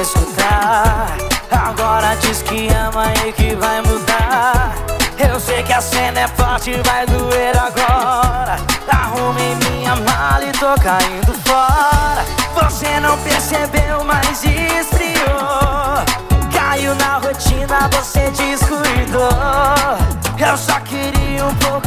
escutar. Agora diz que ama e que vai mudar. Eu sei que a cena é forte, vai doer agora. Arrumei minha mala e tô caindo fora. Você não percebeu, mas esfriou. Caiu na rotina, você descuidou. Eu só queria um pouco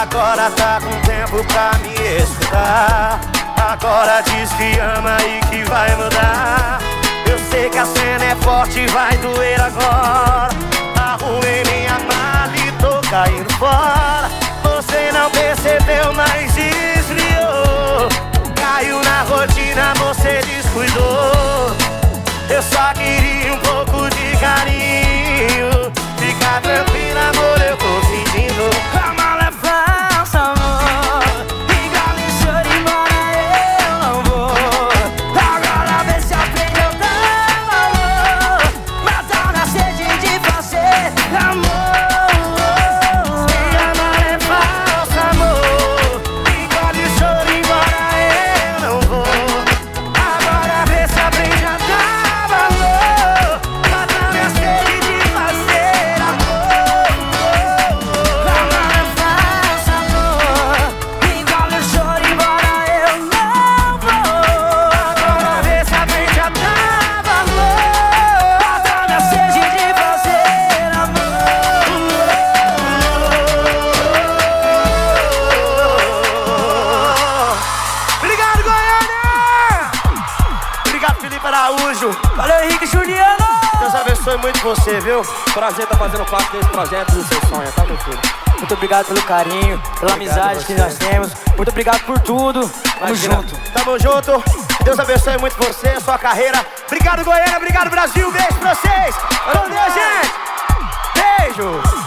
agora tá com tempo pra me escutar. Agora diz que ama e que vai mudar. Eu sei que a cena é forte, vai doer agora. Arrumei minha mala e tô caindo fora. Você não percebeu, mas desviou. Caiu na rotina, você descuidou. Eu só queria Araújo. Valeu, Henrique Juliano! Deus abençoe muito você, viu? Prazer estar fazendo parte desse projeto do seu sonho, tá, meu filho? Muito obrigado pelo carinho, pela Obrigado amizade que nós temos. Muito obrigado por tudo. Tamo junto. Tamo junto. Deus abençoe muito você, sua carreira. Obrigado, Goiânia. Obrigado, Brasil. Beijo pra vocês. Com Deus, gente. Beijo.